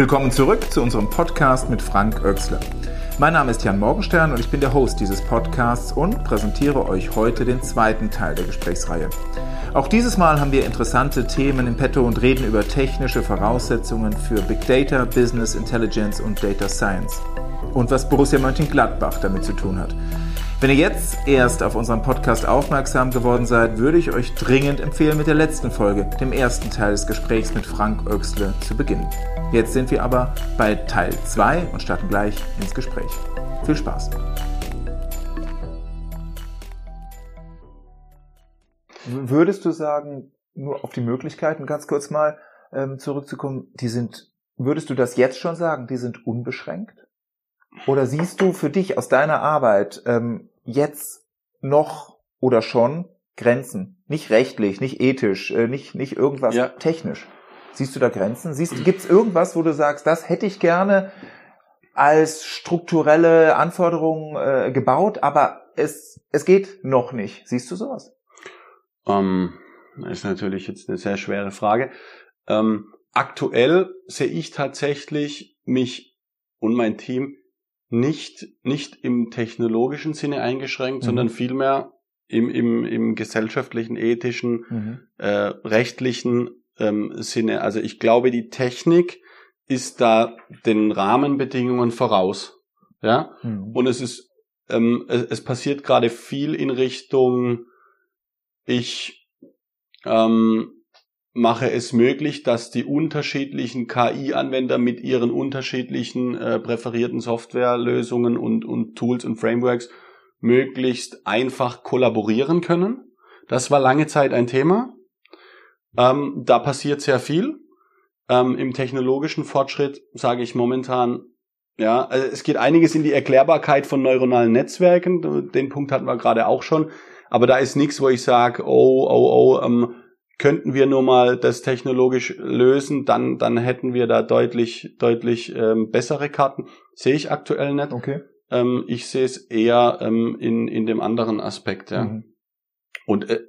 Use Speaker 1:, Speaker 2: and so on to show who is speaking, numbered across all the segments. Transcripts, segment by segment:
Speaker 1: Willkommen zurück zu unserem Podcast mit Frank Oechsler. Mein Name ist Jan Morgenstern und ich bin der Host dieses Podcasts und präsentiere euch heute den zweiten Teil der Gesprächsreihe. Auch dieses Mal haben wir interessante Themen im Petto und reden über technische Voraussetzungen für Big Data, Business Intelligence und Data Science. Und was Borussia Mönchengladbach damit zu tun hat. Wenn ihr jetzt erst auf unseren Podcast aufmerksam geworden seid, würde ich euch dringend empfehlen, mit der letzten Folge, dem ersten Teil des Gesprächs mit Frank Oechsle, zu beginnen. Jetzt sind wir aber bei Teil 2 und starten gleich ins Gespräch. Viel Spaß! Würdest du sagen, nur auf die Möglichkeiten ganz kurz mal ähm, zurückzukommen, die sind, würdest du das jetzt schon sagen, die sind unbeschränkt? Oder siehst du für dich aus deiner Arbeit ähm, jetzt noch oder schon Grenzen? Nicht rechtlich, nicht ethisch, äh, nicht, nicht irgendwas ja. technisch. Siehst du da Grenzen? Siehst, gibt's irgendwas, wo du sagst, das hätte ich gerne als strukturelle Anforderung äh, gebaut, aber es, es geht noch nicht. Siehst du sowas?
Speaker 2: Ähm, das ist natürlich jetzt eine sehr schwere Frage. Ähm, aktuell sehe ich tatsächlich mich und mein Team nicht, nicht im technologischen Sinne eingeschränkt, mhm. sondern vielmehr im, im, im gesellschaftlichen, ethischen, mhm. äh, rechtlichen ähm, Sinne. Also ich glaube, die Technik ist da den Rahmenbedingungen voraus. Ja, mhm. und es ist, ähm, es, es passiert gerade viel in Richtung, ich ähm, mache es möglich, dass die unterschiedlichen KI-Anwender mit ihren unterschiedlichen äh, präferierten Softwarelösungen und, und Tools und Frameworks möglichst einfach kollaborieren können. Das war lange Zeit ein Thema. Ähm, da passiert sehr viel. Ähm, Im technologischen Fortschritt sage ich momentan, ja, also es geht einiges in die Erklärbarkeit von neuronalen Netzwerken. Den Punkt hatten wir gerade auch schon. Aber da ist nichts, wo ich sage, oh, oh, oh, ähm, könnten wir nur mal das technologisch lösen, dann, dann hätten wir da deutlich, deutlich ähm, bessere Karten. Sehe ich aktuell nicht.
Speaker 1: Okay.
Speaker 2: Ähm, ich sehe es eher ähm, in, in dem anderen Aspekt, ja. Mhm. Und äh,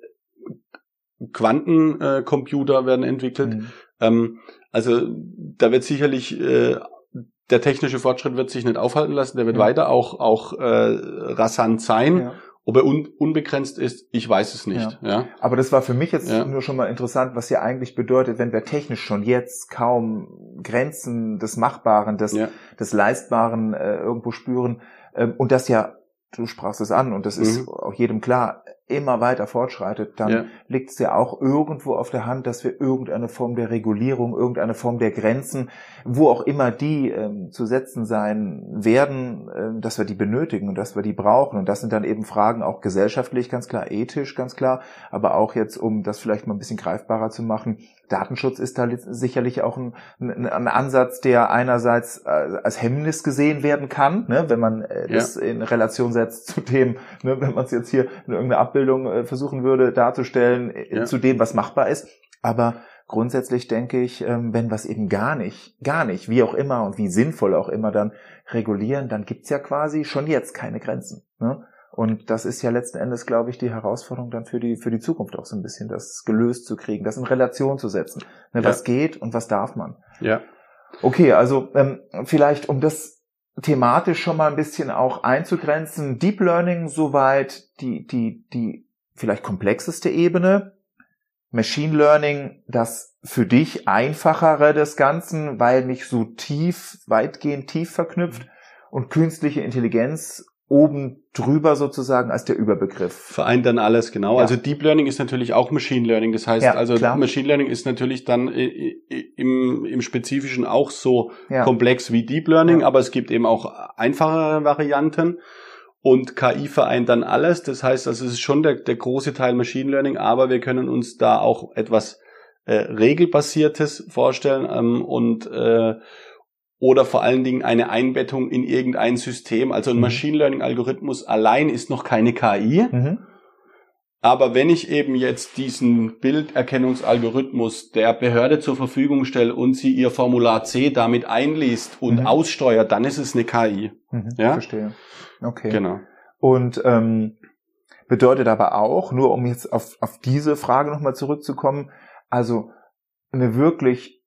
Speaker 2: Quantencomputer äh, werden entwickelt. Mhm. Ähm, also da wird sicherlich äh, der technische Fortschritt wird sich nicht aufhalten lassen, der wird ja. weiter auch auch äh, rasant sein. Ja. Ob er un unbegrenzt ist, ich weiß es nicht. Ja. ja.
Speaker 1: Aber das war für mich jetzt ja. nur schon mal interessant, was ja eigentlich bedeutet, wenn wir technisch schon jetzt kaum Grenzen des Machbaren, des, ja. des Leistbaren äh, irgendwo spüren ähm, und das ja, du sprachst es an und das ist mhm. auch jedem klar, immer weiter fortschreitet, dann ja. liegt es ja auch irgendwo auf der Hand, dass wir irgendeine Form der Regulierung, irgendeine Form der Grenzen, wo auch immer die ähm, zu setzen sein werden, ähm, dass wir die benötigen und dass wir die brauchen. Und das sind dann eben Fragen auch gesellschaftlich, ganz klar, ethisch, ganz klar, aber auch jetzt, um das vielleicht mal ein bisschen greifbarer zu machen, Datenschutz ist da sicherlich auch ein, ein, ein Ansatz, der einerseits äh, als Hemmnis gesehen werden kann, ne, wenn man äh, ja. das in Relation setzt zu dem, ne, wenn man es jetzt hier in irgendeiner Abbildung äh, versuchen würde darzustellen, äh, ja. zu dem, was machbar ist. Aber grundsätzlich denke ich, ähm, wenn wir es eben gar nicht, gar nicht, wie auch immer und wie sinnvoll auch immer dann regulieren, dann gibt's ja quasi schon jetzt keine Grenzen. Ne? Und das ist ja letzten Endes, glaube ich, die Herausforderung dann für die, für die Zukunft auch so ein bisschen, das gelöst zu kriegen, das in Relation zu setzen. Ne, ja. Was geht und was darf man?
Speaker 2: Ja.
Speaker 1: Okay, also ähm, vielleicht um das thematisch schon mal ein bisschen auch einzugrenzen, Deep Learning soweit die, die, die vielleicht komplexeste Ebene, Machine Learning das für dich einfachere des Ganzen, weil nicht so tief, weitgehend tief verknüpft. Und künstliche Intelligenz oben drüber sozusagen als der Überbegriff.
Speaker 2: Vereint dann alles, genau. Ja. Also Deep Learning ist natürlich auch Machine Learning. Das heißt, ja, also klar. Machine Learning ist natürlich dann im, im Spezifischen auch so ja. komplex wie Deep Learning, aber es gibt eben auch einfachere Varianten. Und KI vereint dann alles. Das heißt, also es ist schon der, der große Teil Machine Learning, aber wir können uns da auch etwas äh, regelbasiertes vorstellen ähm, und äh, oder vor allen Dingen eine Einbettung in irgendein System. Also ein mhm. Machine Learning Algorithmus allein ist noch keine KI. Mhm. Aber wenn ich eben jetzt diesen Bilderkennungsalgorithmus der Behörde zur Verfügung stelle und sie ihr Formular C damit einliest und mhm. aussteuert, dann ist es eine KI.
Speaker 1: Mhm, ja? Verstehe. Okay. Genau. Und ähm, bedeutet aber auch, nur um jetzt auf, auf diese Frage nochmal zurückzukommen, also eine wirklich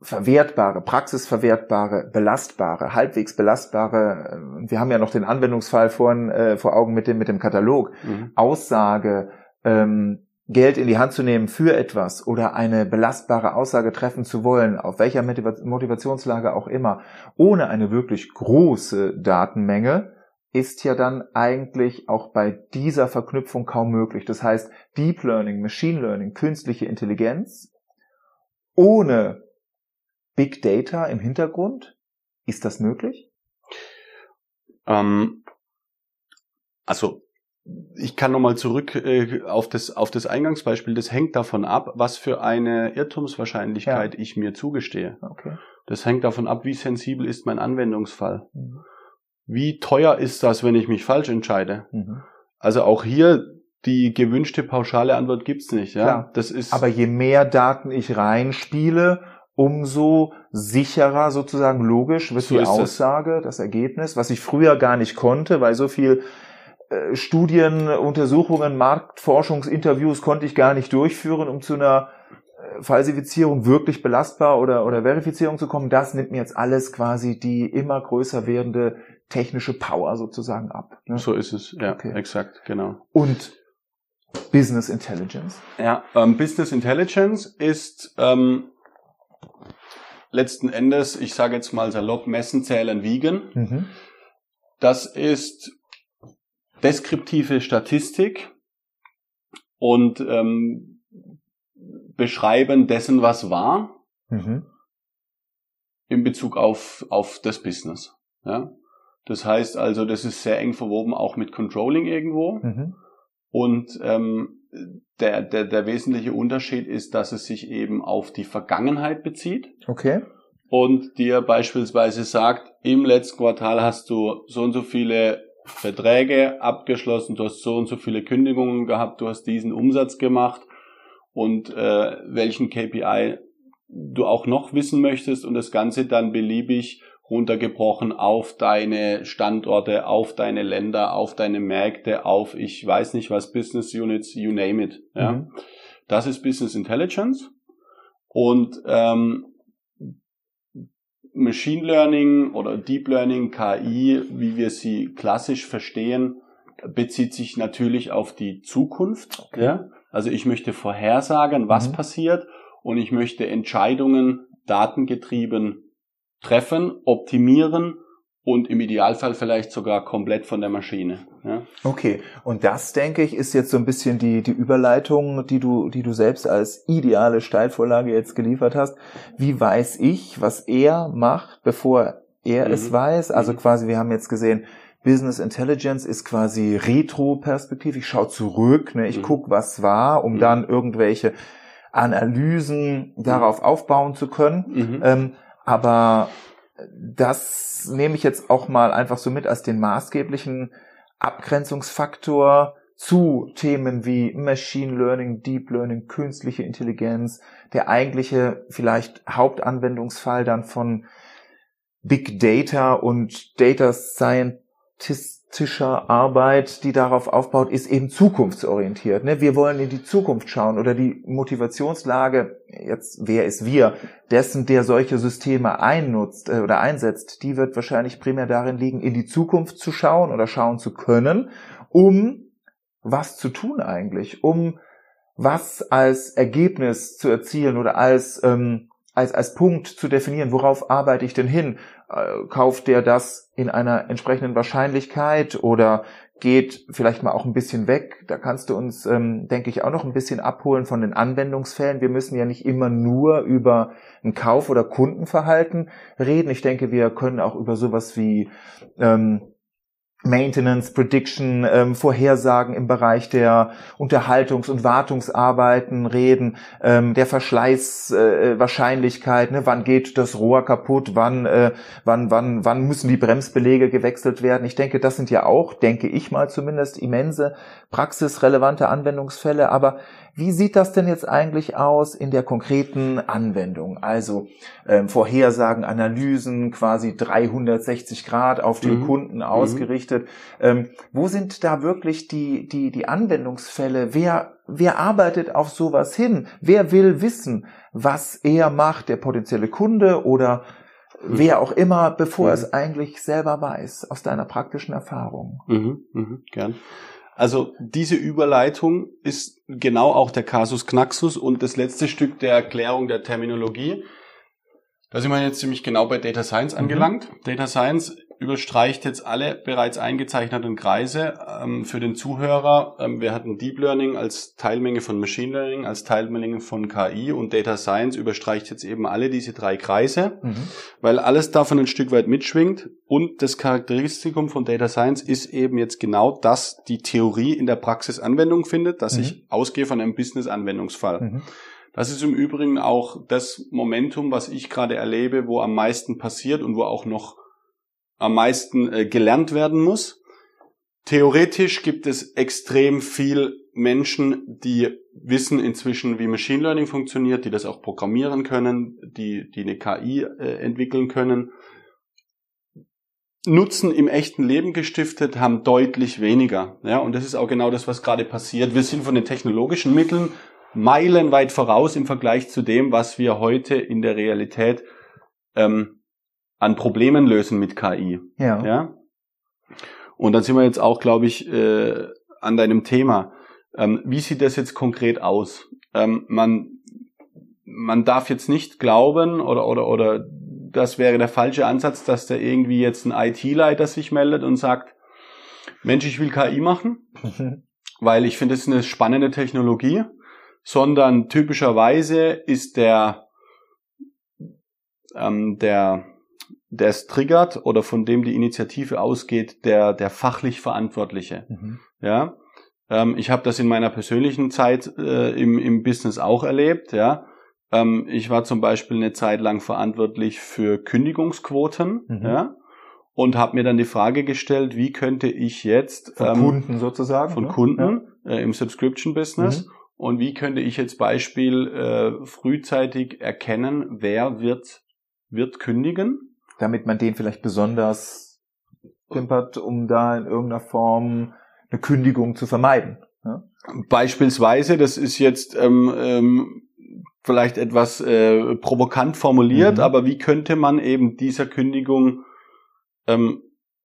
Speaker 1: verwertbare, praxisverwertbare, belastbare, halbwegs belastbare, äh, wir haben ja noch den Anwendungsfall vorhin, äh, vor Augen mit dem, mit dem Katalog, mhm. Aussage, ähm, Geld in die Hand zu nehmen für etwas oder eine belastbare Aussage treffen zu wollen, auf welcher Motivationslage auch immer, ohne eine wirklich große Datenmenge, ist ja dann eigentlich auch bei dieser Verknüpfung kaum möglich. Das heißt, Deep Learning, Machine Learning, künstliche Intelligenz ohne Big Data im Hintergrund? Ist das möglich?
Speaker 2: Ähm, also ich kann nochmal zurück äh, auf, das, auf das Eingangsbeispiel. Das hängt davon ab, was für eine Irrtumswahrscheinlichkeit ja. ich mir zugestehe. Okay. Das hängt davon ab, wie sensibel ist mein Anwendungsfall. Mhm. Wie teuer ist das, wenn ich mich falsch entscheide? Mhm. Also auch hier die gewünschte pauschale Antwort gibt's nicht. Ja, Klar.
Speaker 1: das ist. Aber je mehr Daten ich reinspiele, umso sicherer sozusagen logisch wird so die Aussage, das. das Ergebnis, was ich früher gar nicht konnte, weil so viel äh, Studien, Untersuchungen, Marktforschungsinterviews konnte ich gar nicht durchführen, um zu einer äh, Falsifizierung wirklich belastbar oder, oder Verifizierung zu kommen. Das nimmt mir jetzt alles quasi die immer größer werdende technische Power sozusagen ab.
Speaker 2: Ne? So ist es, ja, okay. exakt, genau.
Speaker 1: Und Business Intelligence?
Speaker 2: Ja, ähm, Business Intelligence ist ähm, letzten Endes, ich sage jetzt mal salopp, messen, zählen, wiegen. Mhm. Das ist deskriptive Statistik und ähm, Beschreiben dessen, was war, mhm. in Bezug auf, auf das Business. Ja? Das heißt also, das ist sehr eng verwoben auch mit Controlling irgendwo. Mhm. Und ähm, der, der, der wesentliche Unterschied ist, dass es sich eben auf die Vergangenheit bezieht.
Speaker 1: Okay.
Speaker 2: Und dir beispielsweise sagt, im letzten Quartal hast du so und so viele Verträge abgeschlossen, du hast so und so viele Kündigungen gehabt, du hast diesen Umsatz gemacht und äh, welchen KPI du auch noch wissen möchtest und das Ganze dann beliebig runtergebrochen auf deine Standorte, auf deine Länder, auf deine Märkte, auf ich weiß nicht was, Business Units, you name it. Ja. Mhm. Das ist Business Intelligence. Und ähm, Machine Learning oder Deep Learning, KI, wie wir sie klassisch verstehen, bezieht sich natürlich auf die Zukunft. Okay. Ja? Also ich möchte vorhersagen, was mhm. passiert und ich möchte Entscheidungen datengetrieben treffen, optimieren und im Idealfall vielleicht sogar komplett von der Maschine. Ja.
Speaker 1: Okay, und das denke ich ist jetzt so ein bisschen die die Überleitung, die du die du selbst als ideale Steilvorlage jetzt geliefert hast. Wie weiß ich, was er macht, bevor er mhm. es weiß? Also mhm. quasi, wir haben jetzt gesehen, Business Intelligence ist quasi Retro-Perspektiv. Ich schaue zurück, ne? ich mhm. guck, was war, um mhm. dann irgendwelche Analysen darauf aufbauen zu können. Mhm. Ähm, aber das nehme ich jetzt auch mal einfach so mit als den maßgeblichen Abgrenzungsfaktor zu Themen wie Machine Learning, Deep Learning, künstliche Intelligenz, der eigentliche vielleicht Hauptanwendungsfall dann von Big Data und Data Scientist praktischer Arbeit, die darauf aufbaut, ist eben zukunftsorientiert. Ne? Wir wollen in die Zukunft schauen oder die Motivationslage, jetzt wer ist wir, dessen, der solche Systeme einnutzt äh, oder einsetzt, die wird wahrscheinlich primär darin liegen, in die Zukunft zu schauen oder schauen zu können, um was zu tun eigentlich, um was als Ergebnis zu erzielen oder als ähm, als, als Punkt zu definieren, worauf arbeite ich denn hin? Äh, kauft der das in einer entsprechenden Wahrscheinlichkeit oder geht vielleicht mal auch ein bisschen weg? Da kannst du uns, ähm, denke ich, auch noch ein bisschen abholen von den Anwendungsfällen. Wir müssen ja nicht immer nur über ein Kauf- oder Kundenverhalten reden. Ich denke, wir können auch über sowas wie ähm, Maintenance, Prediction, ähm, Vorhersagen im Bereich der Unterhaltungs- und Wartungsarbeiten reden, ähm, der Verschleißwahrscheinlichkeit, äh, ne, wann geht das Rohr kaputt, wann, äh, wann, wann, wann müssen die Bremsbelege gewechselt werden. Ich denke, das sind ja auch, denke ich mal zumindest, immense praxisrelevante Anwendungsfälle. Aber wie sieht das denn jetzt eigentlich aus in der konkreten Anwendung? Also ähm, Vorhersagen, Analysen, quasi 360 Grad auf den mhm. Kunden mhm. ausgerichtet. Mhm. Ähm, wo sind da wirklich die, die, die Anwendungsfälle? Wer, wer arbeitet auf sowas hin? Wer will wissen, was er macht, der potenzielle Kunde oder mhm. wer auch immer, bevor mhm. er es eigentlich selber weiß, aus deiner praktischen Erfahrung?
Speaker 2: Mhm, mhm, gern. Also diese Überleitung ist genau auch der Kasus Knaxus und das letzte Stück der Erklärung der Terminologie. Da sind wir jetzt ziemlich genau bei Data Science mhm. angelangt. Mhm. Data Science überstreicht jetzt alle bereits eingezeichneten Kreise ähm, für den Zuhörer. Ähm, wir hatten Deep Learning als Teilmenge von Machine Learning, als Teilmenge von KI und Data Science überstreicht jetzt eben alle diese drei Kreise, mhm. weil alles davon ein Stück weit mitschwingt. Und das Charakteristikum von Data Science ist eben jetzt genau, dass die Theorie in der Praxis Anwendung findet, dass mhm. ich ausgehe von einem Business-Anwendungsfall. Mhm. Das ist im Übrigen auch das Momentum, was ich gerade erlebe, wo am meisten passiert und wo auch noch am meisten äh, gelernt werden muss. Theoretisch gibt es extrem viel Menschen, die wissen inzwischen, wie Machine Learning funktioniert, die das auch programmieren können, die, die eine KI äh, entwickeln können. Nutzen im echten Leben gestiftet, haben deutlich weniger. Ja, und das ist auch genau das, was gerade passiert. Wir sind von den technologischen Mitteln meilenweit voraus im Vergleich zu dem, was wir heute in der Realität ähm, an Problemen lösen mit KI. Ja. ja? Und dann sind wir jetzt auch, glaube ich, äh, an deinem Thema. Ähm, wie sieht das jetzt konkret aus? Ähm, man, man darf jetzt nicht glauben oder, oder, oder das wäre der falsche Ansatz, dass da irgendwie jetzt ein IT-Leiter sich meldet und sagt, Mensch, ich will KI machen, weil ich finde, es ist eine spannende Technologie, sondern typischerweise ist der, ähm, der der es triggert oder von dem die Initiative ausgeht, der, der fachlich Verantwortliche. Mhm. Ja, ähm, ich habe das in meiner persönlichen Zeit äh, im, im Business auch erlebt. Ja, ähm, ich war zum Beispiel eine Zeit lang verantwortlich für Kündigungsquoten. Mhm. Ja, und habe mir dann die Frage gestellt, wie könnte ich jetzt
Speaker 1: von ähm, Kunden sozusagen
Speaker 2: von ne? Kunden ja. äh, im Subscription Business mhm. und wie könnte ich jetzt Beispiel äh, frühzeitig erkennen, wer wird wird kündigen
Speaker 1: damit man den vielleicht besonders pimpert, um da in irgendeiner Form eine Kündigung zu vermeiden. Ja?
Speaker 2: Beispielsweise, das ist jetzt ähm, ähm, vielleicht etwas äh, provokant formuliert, mhm. aber wie könnte man eben dieser Kündigung ähm,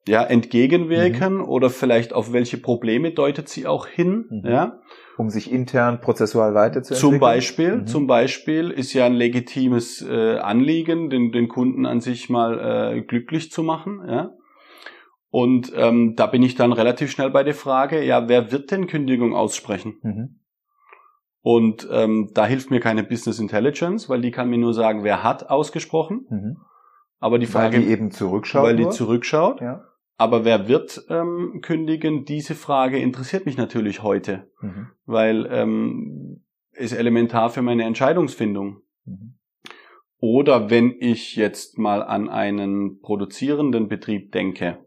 Speaker 2: ja entgegenwirken mhm. oder vielleicht auf welche Probleme deutet sie auch hin? Mhm. Ja,
Speaker 1: um sich intern prozessual weiterzuentwickeln?
Speaker 2: Zum Beispiel, mhm. zum Beispiel ist ja ein legitimes äh, Anliegen, den, den Kunden an sich mal äh, glücklich zu machen. Ja? Und ähm, da bin ich dann relativ schnell bei der Frage, ja, wer wird denn Kündigung aussprechen? Mhm. Und ähm, da hilft mir keine Business Intelligence, weil die kann mir nur sagen, wer hat ausgesprochen. Mhm. Aber die Frage,
Speaker 1: weil die eben zurückschaut,
Speaker 2: weil die zurückschaut. Ja. Aber wer wird ähm, kündigen? Diese Frage interessiert mich natürlich heute, mhm. weil ähm, ist elementar für meine Entscheidungsfindung. Mhm. Oder wenn ich jetzt mal an einen produzierenden Betrieb denke,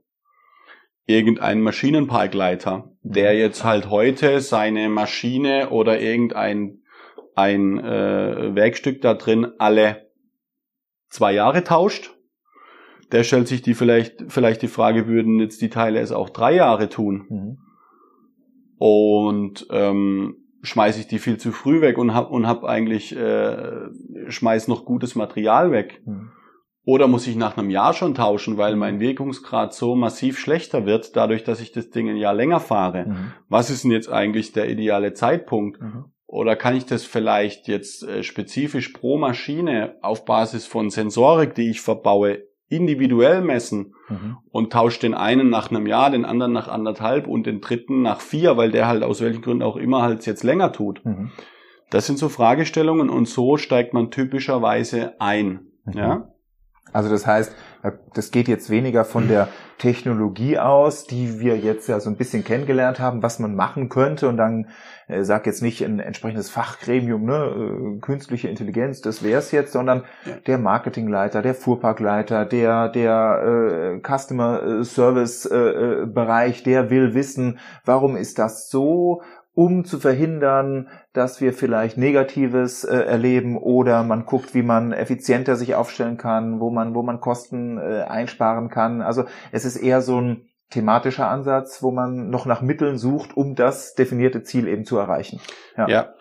Speaker 2: irgendein Maschinenparkleiter, der mhm. jetzt halt heute seine Maschine oder irgendein ein äh, Werkstück da drin alle zwei Jahre tauscht, der stellt sich die vielleicht, vielleicht die Frage, würden jetzt die Teile es auch drei Jahre tun? Mhm. Und ähm, schmeiße ich die viel zu früh weg und hab, und hab eigentlich, äh, schmeiß noch gutes Material weg. Mhm. Oder muss ich nach einem Jahr schon tauschen, weil mein Wirkungsgrad so massiv schlechter wird, dadurch, dass ich das Ding ein Jahr länger fahre? Mhm. Was ist denn jetzt eigentlich der ideale Zeitpunkt? Mhm. Oder kann ich das vielleicht jetzt äh, spezifisch pro Maschine auf Basis von Sensorik, die ich verbaue, individuell messen mhm. und tauscht den einen nach einem Jahr, den anderen nach anderthalb und den dritten nach vier, weil der halt aus welchen Gründen auch immer halt jetzt länger tut. Mhm. Das sind so Fragestellungen und so steigt man typischerweise ein. Mhm. Ja?
Speaker 1: Also das heißt, das geht jetzt weniger von der Technologie aus, die wir jetzt ja so ein bisschen kennengelernt haben, was man machen könnte. Und dann äh, sag jetzt nicht ein entsprechendes Fachgremium, ne, äh, künstliche Intelligenz, das wäre es jetzt, sondern der Marketingleiter, der Fuhrparkleiter, der der äh, Customer Service äh, äh, Bereich, der will wissen, warum ist das so um zu verhindern, dass wir vielleicht Negatives äh, erleben oder man guckt, wie man effizienter sich aufstellen kann, wo man, wo man Kosten äh, einsparen kann. Also es ist eher so ein thematischer Ansatz, wo man noch nach Mitteln sucht, um das definierte Ziel eben zu erreichen.
Speaker 2: Ja. ja.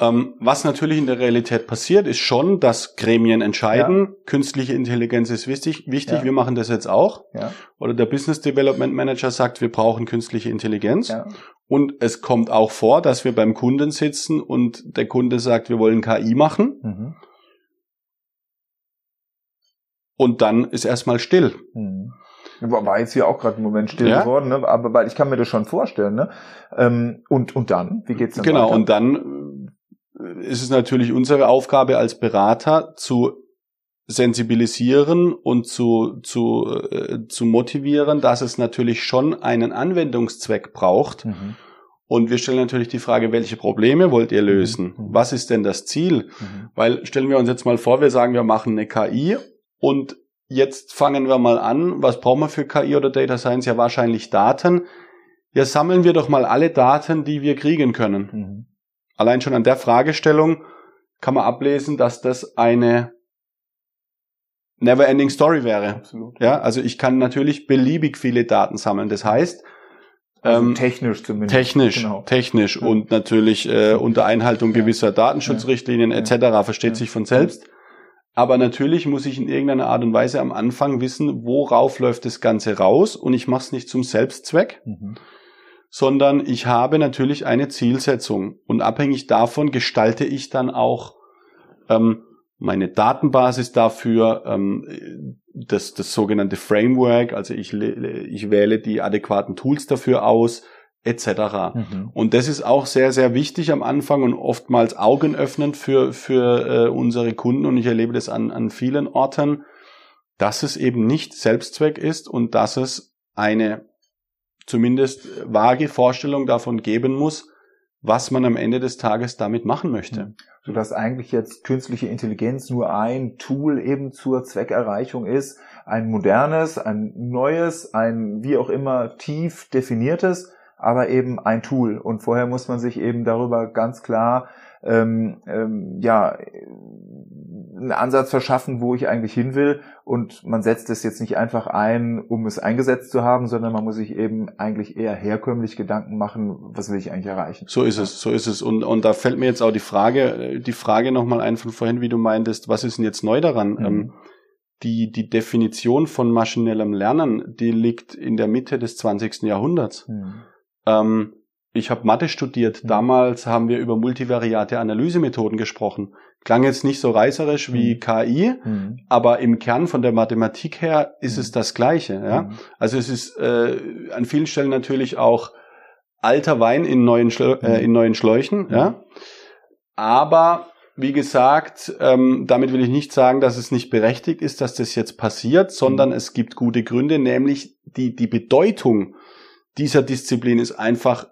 Speaker 2: Ähm, was natürlich in der Realität passiert, ist schon, dass Gremien entscheiden, ja. künstliche Intelligenz ist wichtig, wichtig, ja. wir machen das jetzt auch. Ja. Oder der Business Development Manager sagt, wir brauchen künstliche Intelligenz. Ja. Und es kommt auch vor, dass wir beim Kunden sitzen und der Kunde sagt, wir wollen KI machen. Mhm. Und dann ist erstmal still.
Speaker 1: Mhm. War jetzt hier auch gerade im Moment still ja? geworden, ne? aber ich kann mir das schon vorstellen. Ne? Ähm, und, und dann, wie geht's dann
Speaker 2: Genau, weiter? und dann ist es natürlich unsere Aufgabe als Berater zu sensibilisieren und zu, zu, äh, zu motivieren, dass es natürlich schon einen Anwendungszweck braucht. Mhm. Und wir stellen natürlich die Frage, welche Probleme wollt ihr lösen? Mhm. Was ist denn das Ziel? Mhm. Weil stellen wir uns jetzt mal vor, wir sagen, wir machen eine KI und jetzt fangen wir mal an. Was brauchen wir für KI oder Data Science? Ja, wahrscheinlich Daten. Ja, sammeln wir doch mal alle Daten, die wir kriegen können. Allein schon an der Fragestellung kann man ablesen, dass das eine never-ending Story wäre. Absolut. Ja, also ich kann natürlich beliebig viele Daten sammeln. Das heißt,
Speaker 1: also ähm, technisch zumindest.
Speaker 2: Technisch, genau. technisch ja. und natürlich äh, unter Einhaltung gewisser Datenschutzrichtlinien ja. etc. versteht ja. sich von selbst. Aber natürlich muss ich in irgendeiner Art und Weise am Anfang wissen, worauf läuft das Ganze raus und ich mache es nicht zum Selbstzweck, mhm. Sondern ich habe natürlich eine Zielsetzung und abhängig davon gestalte ich dann auch ähm, meine Datenbasis dafür, ähm, das, das sogenannte Framework, also ich, ich wähle die adäquaten Tools dafür aus, etc. Mhm. Und das ist auch sehr, sehr wichtig am Anfang und oftmals augenöffnend für, für äh, unsere Kunden und ich erlebe das an, an vielen Orten, dass es eben nicht Selbstzweck ist und dass es eine zumindest vage Vorstellung davon geben muss, was man am Ende des Tages damit machen möchte. Mhm.
Speaker 1: Sodass eigentlich jetzt künstliche Intelligenz nur ein Tool eben zur Zweckerreichung ist, ein modernes, ein neues, ein wie auch immer tief definiertes, aber eben ein Tool. Und vorher muss man sich eben darüber ganz klar ähm, ähm, ja einen Ansatz verschaffen, wo ich eigentlich hin will. Und man setzt es jetzt nicht einfach ein, um es eingesetzt zu haben, sondern man muss sich eben eigentlich eher herkömmlich Gedanken machen, was will ich eigentlich erreichen.
Speaker 2: So ist es, so ist es. Und, und da fällt mir jetzt auch die Frage, die Frage nochmal ein von vorhin, wie du meintest, was ist denn jetzt neu daran? Mhm. Ähm, die, die Definition von maschinellem Lernen, die liegt in der Mitte des 20. Jahrhunderts. Mhm. Ähm, ich habe Mathe studiert. Mhm. Damals haben wir über multivariate Analysemethoden gesprochen. Klang jetzt nicht so reißerisch wie mhm. KI, mhm. aber im Kern von der Mathematik her ist mhm. es das Gleiche. Ja? Mhm. Also es ist äh, an vielen Stellen natürlich auch alter Wein in neuen, Schlö äh, mhm. in neuen Schläuchen. Ja? Aber wie gesagt, ähm, damit will ich nicht sagen, dass es nicht berechtigt ist, dass das jetzt passiert, sondern es gibt gute Gründe, nämlich die, die Bedeutung dieser Disziplin ist einfach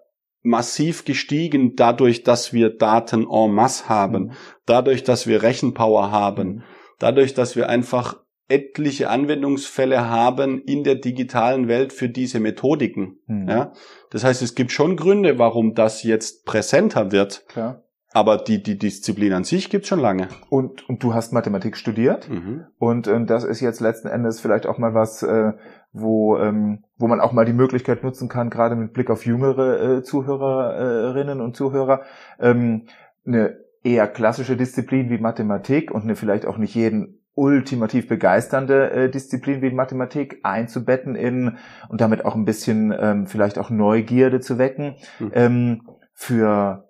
Speaker 2: massiv gestiegen dadurch, dass wir Daten en masse haben, mhm. dadurch, dass wir Rechenpower haben, mhm. dadurch, dass wir einfach etliche Anwendungsfälle haben in der digitalen Welt für diese Methodiken. Mhm. Ja? Das heißt, es gibt schon Gründe, warum das jetzt präsenter wird. Klar. Aber die, die Disziplin an sich gibt's schon lange.
Speaker 1: Und, und du hast Mathematik studiert. Mhm. Und äh, das ist jetzt letzten Endes vielleicht auch mal was, äh, wo, ähm, wo man auch mal die Möglichkeit nutzen kann, gerade mit Blick auf jüngere äh, Zuhörerinnen und Zuhörer, ähm, eine eher klassische Disziplin wie Mathematik und eine vielleicht auch nicht jeden ultimativ begeisternde äh, Disziplin wie Mathematik einzubetten in und damit auch ein bisschen ähm, vielleicht auch Neugierde zu wecken mhm. ähm, für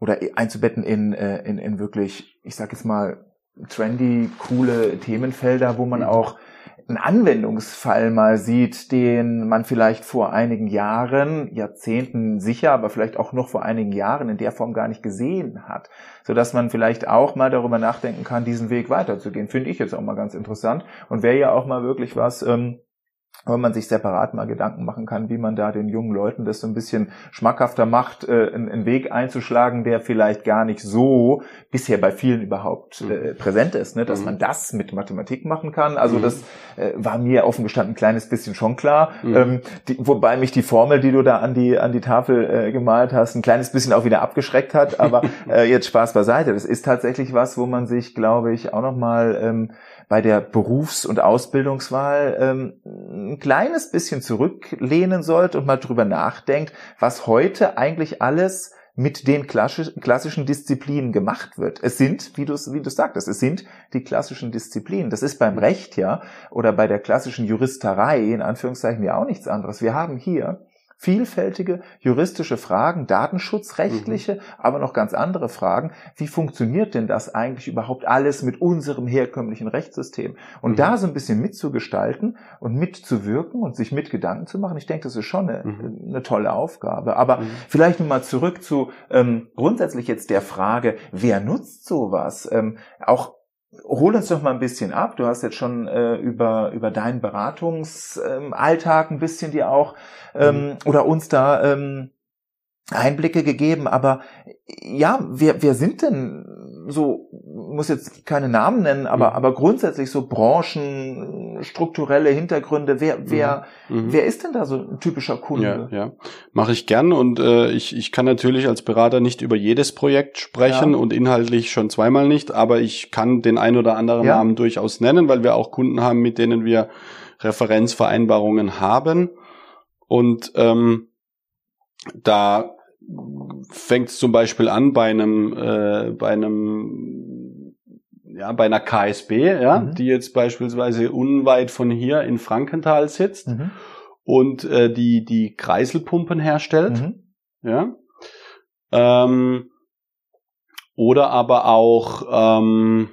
Speaker 1: oder einzubetten in, äh, in, in wirklich, ich sag jetzt mal, trendy, coole Themenfelder, wo man mhm. auch einen Anwendungsfall mal sieht, den man vielleicht vor einigen Jahren, Jahrzehnten sicher, aber vielleicht auch noch vor einigen Jahren in der Form gar nicht gesehen hat, so dass man vielleicht auch mal darüber nachdenken kann, diesen Weg weiterzugehen. Finde ich jetzt auch mal ganz interessant und wäre ja auch mal wirklich was, ähm, wenn man sich separat mal Gedanken machen kann, wie man da den jungen Leuten das so ein bisschen schmackhafter macht, äh, einen Weg einzuschlagen, der vielleicht gar nicht so bisher bei vielen überhaupt mhm. äh, präsent ist, ne? dass mhm. man das mit Mathematik machen kann. Also mhm. das äh, war mir offen gestanden ein kleines bisschen schon klar, mhm. ähm, die, wobei mich die Formel, die du da an die an die Tafel äh, gemalt hast, ein kleines bisschen auch wieder abgeschreckt hat. Aber äh, jetzt Spaß beiseite. Das ist tatsächlich was, wo man sich, glaube ich, auch noch mal ähm, bei der Berufs- und Ausbildungswahl ähm, ein kleines bisschen zurücklehnen sollte und mal drüber nachdenkt, was heute eigentlich alles mit den klassischen Disziplinen gemacht wird. Es sind, wie du wie du sagtest, es sind die klassischen Disziplinen. Das ist beim Recht ja oder bei der klassischen Juristerei in Anführungszeichen ja auch nichts anderes. Wir haben hier vielfältige juristische Fragen, datenschutzrechtliche, mhm. aber noch ganz andere Fragen. Wie funktioniert denn das eigentlich überhaupt alles mit unserem herkömmlichen Rechtssystem? Und mhm. da so ein bisschen mitzugestalten und mitzuwirken und sich mit Gedanken zu machen, ich denke, das ist schon eine, mhm. eine tolle Aufgabe. Aber mhm. vielleicht nun mal zurück zu ähm, grundsätzlich jetzt der Frage, wer nutzt sowas? Ähm, auch Hol uns doch mal ein bisschen ab. Du hast jetzt schon äh, über, über deinen Beratungsalltag ähm, ein bisschen dir auch ähm, mhm. oder uns da ähm, Einblicke gegeben, aber ja, wer, wer sind denn so, muss jetzt keine Namen nennen, aber, mhm. aber grundsätzlich so Branchen, strukturelle Hintergründe, wer, wer, mhm. mhm. wer ist denn da so ein typischer Kunde?
Speaker 2: Ja, ja. mache ich gern und äh, ich, ich kann natürlich als Berater nicht über jedes Projekt sprechen ja. und inhaltlich schon zweimal nicht, aber ich kann den ein oder anderen ja. Namen durchaus nennen, weil wir auch Kunden haben, mit denen wir Referenzvereinbarungen haben und ähm, da fängt es zum Beispiel an bei einem, äh, bei einem, ja, bei einer KSB, ja, mhm. die jetzt beispielsweise unweit von hier in Frankenthal sitzt mhm. und äh, die die Kreiselpumpen herstellt, mhm. ja. Ähm, oder aber auch ähm,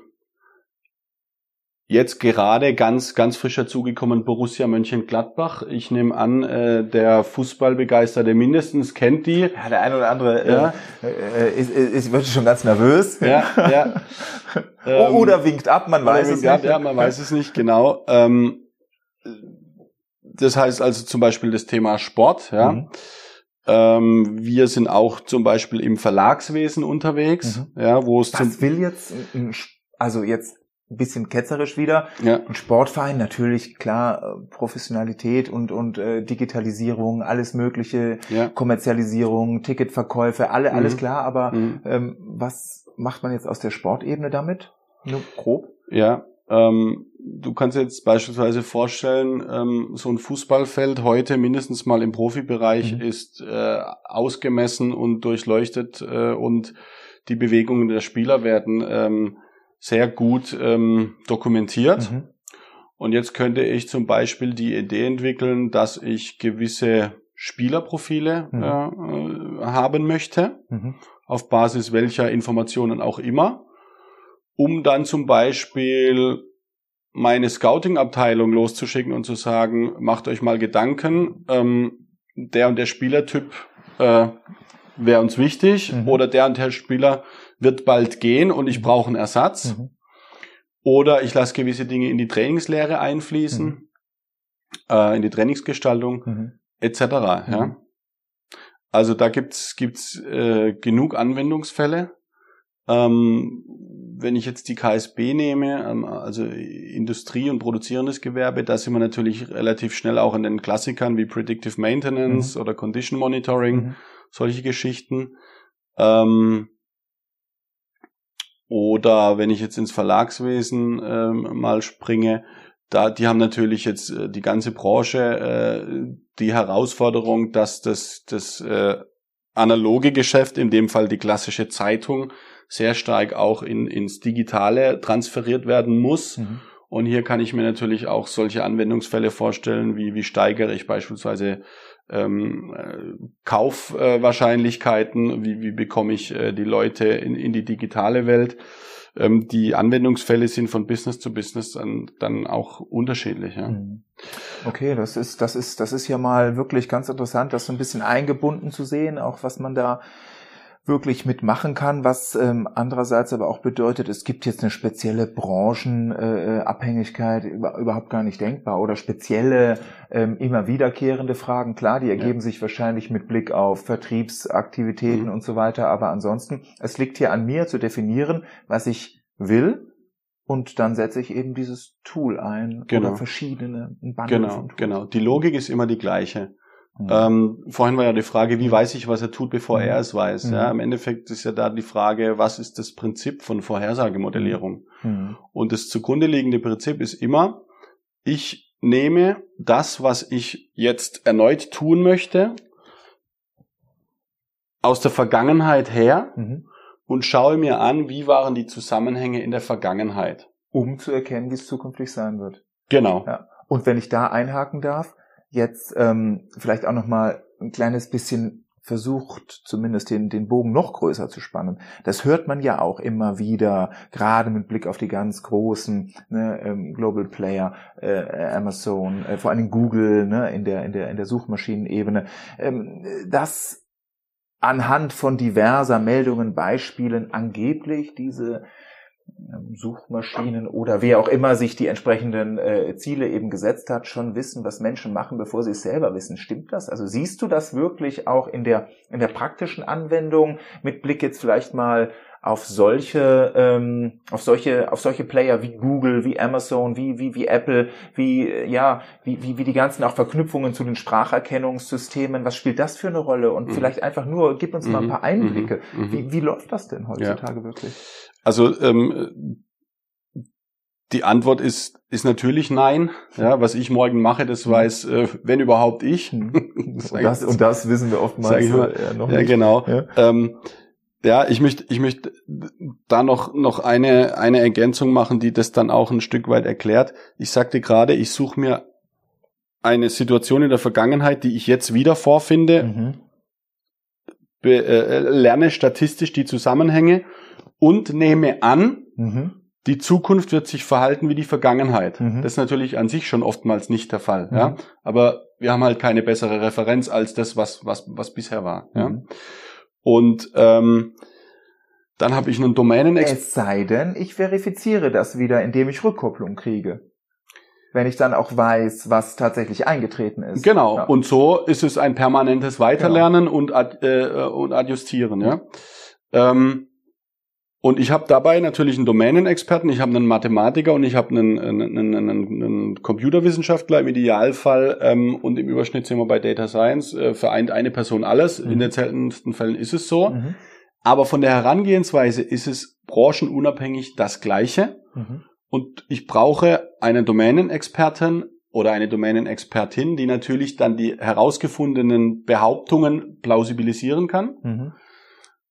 Speaker 2: Jetzt gerade ganz, ganz frisch dazugekommen Borussia Mönchengladbach. Ich nehme an, äh, der Fußballbegeisterte mindestens kennt die.
Speaker 1: Ja, der eine oder andere äh, ja. äh, ist, ist, wird schon ganz nervös. Ja, ja. ähm, oder winkt ab, man weiß es nicht. Ab,
Speaker 2: ja, man weiß es nicht, genau. Ähm, das heißt also zum Beispiel das Thema Sport, ja. Mhm. Ähm, wir sind auch zum Beispiel im Verlagswesen unterwegs, mhm. ja, wo es
Speaker 1: Was will jetzt, also jetzt ein bisschen ketzerisch wieder. Ja. Ein Sportverein natürlich klar äh, Professionalität und und äh, Digitalisierung, alles mögliche, ja. Kommerzialisierung, Ticketverkäufe, alle mhm. alles klar. Aber mhm. ähm, was macht man jetzt aus der Sportebene damit? Nur grob?
Speaker 2: Ja, ähm, du kannst jetzt beispielsweise vorstellen, ähm, so ein Fußballfeld heute mindestens mal im Profibereich mhm. ist äh, ausgemessen und durchleuchtet äh, und die Bewegungen der Spieler werden ähm, sehr gut ähm, dokumentiert. Mhm. Und jetzt könnte ich zum Beispiel die Idee entwickeln, dass ich gewisse Spielerprofile mhm. äh, haben möchte, mhm. auf Basis welcher Informationen auch immer, um dann zum Beispiel meine Scouting-Abteilung loszuschicken und zu sagen, macht euch mal Gedanken, ähm, der und der Spielertyp äh, wäre uns wichtig mhm. oder der und der Spieler wird bald gehen und ich mhm. brauche einen Ersatz. Mhm. Oder ich lasse gewisse Dinge in die Trainingslehre einfließen, mhm. äh, in die Trainingsgestaltung mhm. etc. Ja. Mhm. Also da gibt's gibt's äh, genug Anwendungsfälle. Ähm, wenn ich jetzt die KSB nehme, ähm, also Industrie und produzierendes Gewerbe, da sind wir natürlich relativ schnell auch an den Klassikern wie Predictive Maintenance mhm. oder Condition Monitoring, mhm. solche Geschichten. Ähm, oder wenn ich jetzt ins Verlagswesen ähm, mal springe, da, die haben natürlich jetzt äh, die ganze Branche äh, die Herausforderung, dass das, das äh, analoge Geschäft, in dem Fall die klassische Zeitung, sehr stark auch in, ins Digitale transferiert werden muss. Mhm. Und hier kann ich mir natürlich auch solche Anwendungsfälle vorstellen, wie, wie steigere ich beispielsweise ähm, äh, Kaufwahrscheinlichkeiten, wie, wie bekomme ich äh, die Leute in, in die digitale Welt. Ähm, die Anwendungsfälle sind von Business zu Business dann, dann auch unterschiedlich. Ja. Mhm.
Speaker 1: Okay, das ist, das ist, das ist ja mal wirklich ganz interessant, das so ein bisschen eingebunden zu sehen, auch was man da wirklich mitmachen kann, was ähm, andererseits aber auch bedeutet, es gibt jetzt eine spezielle Branchenabhängigkeit äh, über, überhaupt gar nicht denkbar oder spezielle ähm, immer wiederkehrende Fragen. Klar, die ergeben ja. sich wahrscheinlich mit Blick auf Vertriebsaktivitäten mhm. und so weiter, aber ansonsten, es liegt hier an mir zu definieren, was ich will und dann setze ich eben dieses Tool ein
Speaker 2: genau.
Speaker 1: oder verschiedene
Speaker 2: Genau, genau. Die Logik ist immer die gleiche. Mhm. Ähm, vorhin war ja die Frage, wie weiß ich, was er tut, bevor mhm. er es weiß. Mhm. Ja, Im Endeffekt ist ja da die Frage, was ist das Prinzip von Vorhersagemodellierung? Mhm. Und das zugrunde liegende Prinzip ist immer, ich nehme das, was ich jetzt erneut tun möchte, aus der Vergangenheit her mhm. und schaue mir an, wie waren die Zusammenhänge in der Vergangenheit.
Speaker 1: Um zu erkennen, wie es zukünftig sein wird.
Speaker 2: Genau.
Speaker 1: Ja. Und wenn ich da einhaken darf, jetzt ähm, vielleicht auch noch mal ein kleines bisschen versucht, zumindest den, den Bogen noch größer zu spannen. Das hört man ja auch immer wieder, gerade mit Blick auf die ganz großen ne, ähm, Global Player, äh, Amazon, äh, vor allem Google ne, in der in der in der Suchmaschinenebene, ähm, dass anhand von diverser Meldungen, Beispielen angeblich diese Suchmaschinen oder wer auch immer sich die entsprechenden äh, Ziele eben gesetzt hat, schon wissen, was Menschen machen, bevor sie es selber wissen. Stimmt das? Also siehst du das wirklich auch in der in der praktischen Anwendung mit Blick jetzt vielleicht mal auf solche ähm, auf solche auf solche Player wie Google, wie Amazon, wie wie wie Apple, wie äh, ja wie wie wie die ganzen auch Verknüpfungen zu den Spracherkennungssystemen. Was spielt das für eine Rolle? Und mhm. vielleicht einfach nur gib uns mal ein mhm. paar Einblicke. Mhm. mhm. Wie wie läuft das denn heutzutage ja. wirklich?
Speaker 2: Also ähm, die Antwort ist, ist natürlich nein. Ja, was ich morgen mache, das mhm. weiß, äh, wenn überhaupt ich.
Speaker 1: Mhm. und, das, und das wissen wir oftmals
Speaker 2: ich mal, ja, noch ja, nicht. Genau. Ja. Ähm, ja, ich möchte, ich möchte da noch, noch eine, eine Ergänzung machen, die das dann auch ein Stück weit erklärt. Ich sagte gerade, ich suche mir eine Situation in der Vergangenheit, die ich jetzt wieder vorfinde, mhm. be, äh, lerne statistisch die Zusammenhänge und nehme an, mhm. die Zukunft wird sich verhalten wie die Vergangenheit. Mhm. Das ist natürlich an sich schon oftmals nicht der Fall. Mhm. Ja? Aber wir haben halt keine bessere Referenz als das, was, was, was bisher war. Ja? Mhm. Und ähm, dann habe ich einen Domänen.
Speaker 1: Es sei denn, ich verifiziere das wieder, indem ich Rückkopplung kriege wenn ich dann auch weiß, was tatsächlich eingetreten ist.
Speaker 2: Genau. Ja. Und so ist es ein permanentes Weiterlernen genau. und, ad, äh, und adjustieren. Ja. Ähm, und ich habe dabei natürlich einen Domänenexperten, ich habe einen Mathematiker und ich habe einen, einen, einen, einen Computerwissenschaftler im Idealfall ähm, und im Überschnitt sind wir bei Data Science, äh, vereint eine Person alles. Mhm. In den seltensten Fällen ist es so. Mhm. Aber von der Herangehensweise ist es branchenunabhängig das Gleiche. Mhm. Und ich brauche einen Domänenexperten oder eine Domänenexpertin, die natürlich dann die herausgefundenen Behauptungen plausibilisieren kann.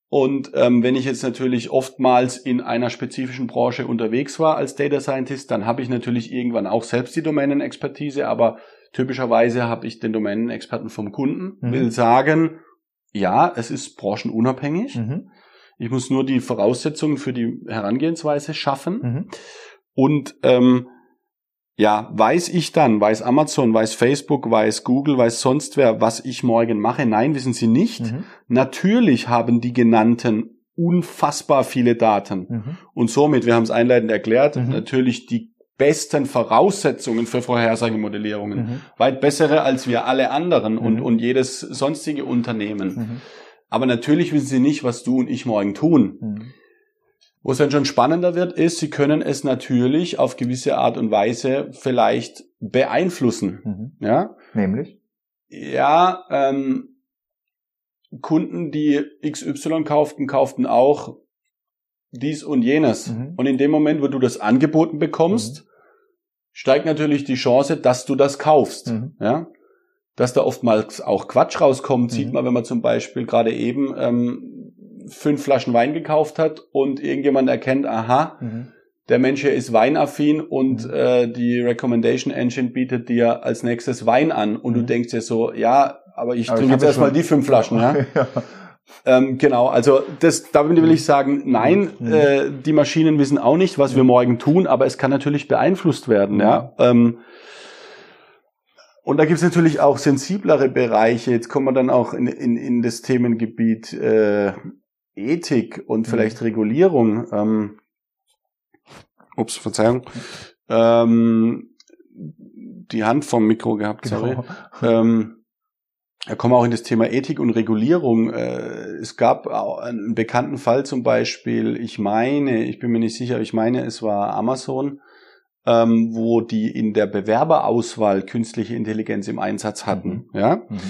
Speaker 2: Und ähm, wenn ich jetzt natürlich oftmals in einer spezifischen Branche unterwegs war als Data Scientist, dann habe ich natürlich irgendwann auch selbst die Domänenexpertise, aber typischerweise habe ich den Domänenexperten vom Kunden, mhm. will sagen, ja, es ist branchenunabhängig. Mhm. Ich muss nur die Voraussetzungen für die Herangehensweise schaffen. Mhm. Und ähm, ja, weiß ich dann, weiß Amazon, weiß Facebook, weiß Google, weiß sonst wer, was ich morgen mache? Nein, wissen sie nicht. Mhm. Natürlich haben die genannten unfassbar viele Daten. Mhm. Und somit, wir haben es einleitend erklärt, mhm. natürlich die besten Voraussetzungen für Vorhersagemodellierungen. Mhm. Weit bessere als wir alle anderen und, mhm. und jedes sonstige Unternehmen. Mhm. Aber natürlich wissen sie nicht, was du und ich morgen tun. Wo es dann schon spannender wird, ist, sie können es natürlich auf gewisse Art und Weise vielleicht beeinflussen. Mhm. Ja?
Speaker 1: Nämlich?
Speaker 2: Ja, ähm, Kunden, die XY kauften, kauften auch dies und jenes. Mhm. Und in dem Moment, wo du das angeboten bekommst, mhm. steigt natürlich die Chance, dass du das kaufst. Mhm. Ja? Dass da oftmals auch Quatsch rauskommt, sieht mhm. man, wenn man zum Beispiel gerade eben ähm, fünf Flaschen Wein gekauft hat und irgendjemand erkennt, aha, mhm. der Mensch hier ist weinaffin und mhm. äh, die Recommendation Engine bietet dir als nächstes Wein an und mhm. du denkst dir so, ja, aber ich trinke jetzt erstmal die fünf Flaschen, ja. ja. Ähm, genau, also das, da will ich sagen, nein, mhm. äh, die Maschinen wissen auch nicht, was wir morgen tun, aber es kann natürlich beeinflusst werden, ja. Mhm. Ähm, und da gibt es natürlich auch sensiblere Bereiche. Jetzt kommen wir dann auch in, in, in das Themengebiet äh, Ethik und mhm. vielleicht Regulierung, ähm, ups, Verzeihung, ähm, die Hand vom Mikro gehabt, genau. sorry. Ähm, da kommen wir auch in das Thema Ethik und Regulierung. Äh, es gab einen bekannten Fall zum Beispiel, ich meine, ich bin mir nicht sicher, ich meine, es war Amazon, ähm, wo die in der Bewerberauswahl künstliche Intelligenz im Einsatz hatten. Mhm. Ja. Mhm.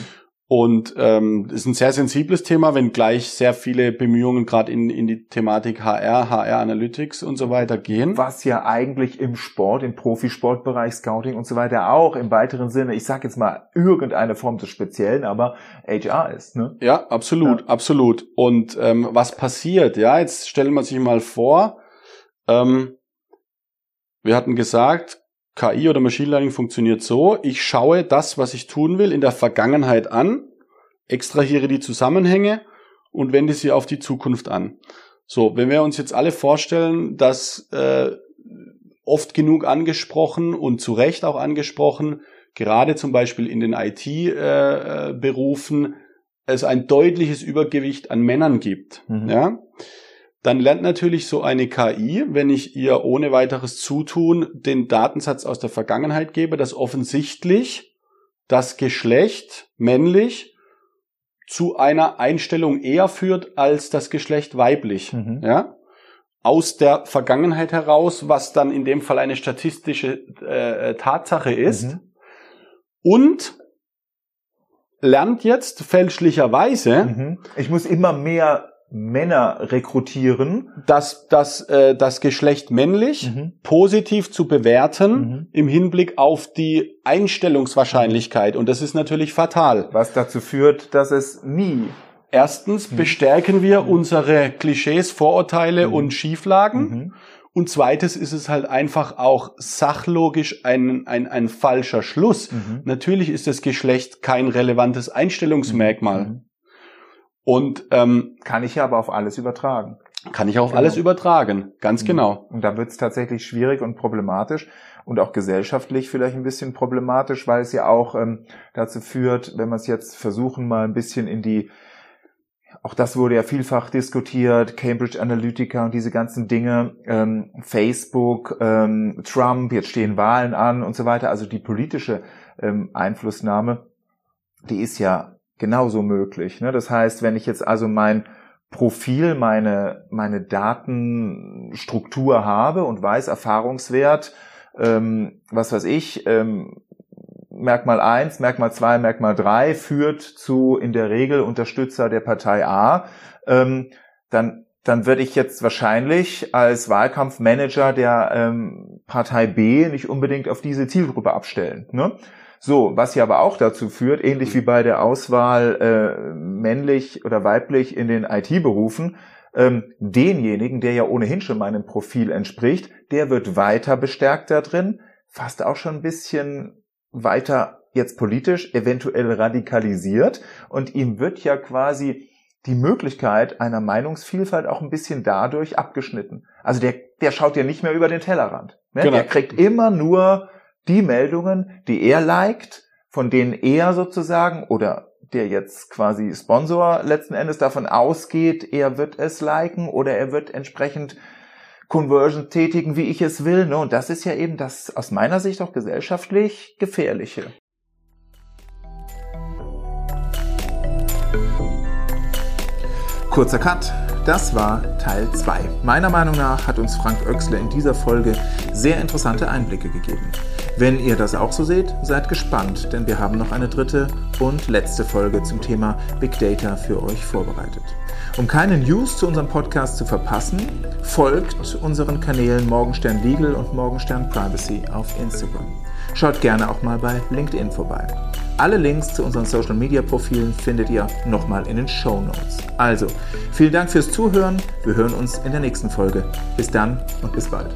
Speaker 2: Und ähm, ist ein sehr sensibles Thema, wenn gleich sehr viele Bemühungen gerade in, in die Thematik HR, HR Analytics und so weiter gehen.
Speaker 1: Was ja eigentlich im Sport, im Profisportbereich, Scouting und so weiter auch im weiteren Sinne, ich sage jetzt mal irgendeine Form des Speziellen, aber HR ist. Ne?
Speaker 2: Ja, absolut, ja. absolut. Und ähm, was passiert? Ja, jetzt stellen wir sich mal vor, ähm, wir hatten gesagt, KI oder Machine Learning funktioniert so, ich schaue das, was ich tun will, in der Vergangenheit an, extrahiere die Zusammenhänge und wende sie auf die Zukunft an. So, wenn wir uns jetzt alle vorstellen, dass äh, oft genug angesprochen und zu Recht auch angesprochen, gerade zum Beispiel in den IT-Berufen, äh, es ein deutliches Übergewicht an Männern gibt. Mhm. Ja? Dann lernt natürlich so eine KI, wenn ich ihr ohne weiteres Zutun den Datensatz aus der Vergangenheit gebe, dass offensichtlich das Geschlecht männlich zu einer Einstellung eher führt als das Geschlecht weiblich. Mhm. Ja? Aus der Vergangenheit heraus, was dann in dem Fall eine statistische äh, Tatsache ist. Mhm. Und lernt jetzt fälschlicherweise.
Speaker 1: Mhm. Ich muss immer mehr Männer rekrutieren.
Speaker 2: Das, das, äh, das Geschlecht männlich mhm. positiv zu bewerten mhm. im Hinblick auf die Einstellungswahrscheinlichkeit. Und das ist natürlich fatal.
Speaker 1: Was dazu führt, dass es nie.
Speaker 2: Erstens mhm. bestärken wir mhm. unsere Klischees, Vorurteile mhm. und Schieflagen. Mhm. Und zweites ist es halt einfach auch sachlogisch ein, ein, ein falscher Schluss. Natürlich ist das Geschlecht kein relevantes Einstellungsmerkmal.
Speaker 1: Und ähm, kann ich ja aber auf alles übertragen.
Speaker 2: Kann ich auf genau. alles übertragen, ganz mhm. genau.
Speaker 1: Und da wird es tatsächlich schwierig und problematisch und auch gesellschaftlich vielleicht ein bisschen problematisch, weil es ja auch ähm, dazu führt, wenn wir es jetzt versuchen, mal ein bisschen in die auch das wurde ja vielfach diskutiert, Cambridge Analytica und diese ganzen Dinge, ähm, Facebook, ähm, Trump, jetzt stehen Wahlen an und so weiter. Also die politische ähm, Einflussnahme, die ist ja genauso möglich. Ne? Das heißt, wenn ich jetzt also mein Profil, meine, meine Datenstruktur habe und weiß, Erfahrungswert, ähm, was weiß ich, ähm, Merkmal 1, Merkmal 2, Merkmal 3 führt zu in der Regel Unterstützer der Partei A, ähm, dann, dann würde ich jetzt wahrscheinlich als Wahlkampfmanager der ähm, Partei B nicht unbedingt auf diese Zielgruppe abstellen. Ne? So, was ja aber auch dazu führt, ähnlich wie bei der Auswahl äh, männlich oder weiblich in den IT-Berufen, ähm, denjenigen, der ja ohnehin schon meinem Profil entspricht, der wird weiter bestärkt da drin, fast auch schon ein bisschen weiter jetzt politisch, eventuell radikalisiert und ihm wird ja quasi die Möglichkeit einer Meinungsvielfalt auch ein bisschen dadurch abgeschnitten. Also der, der schaut ja nicht mehr über den Tellerrand. Ne? Genau. Der kriegt immer nur die Meldungen, die er liked, von denen er sozusagen oder der jetzt quasi Sponsor letzten Endes davon ausgeht, er wird es liken oder er wird entsprechend Conversion tätigen, wie ich es will. Ne? Und das ist ja eben das aus meiner Sicht auch gesellschaftlich gefährliche. Kurzer Cut. Das war Teil 2. Meiner Meinung nach hat uns Frank Oechsler in dieser Folge sehr interessante Einblicke gegeben. Wenn ihr das auch so seht, seid gespannt, denn wir haben noch eine dritte und letzte Folge zum Thema Big Data für euch vorbereitet. Um keine News zu unserem Podcast zu verpassen, folgt unseren Kanälen Morgenstern Legal und Morgenstern Privacy auf Instagram. Schaut gerne auch mal bei LinkedIn vorbei. Alle Links zu unseren Social Media Profilen findet ihr nochmal in den Show Notes. Also, vielen Dank fürs Zuhören. Wir hören uns in der nächsten Folge. Bis dann und bis bald.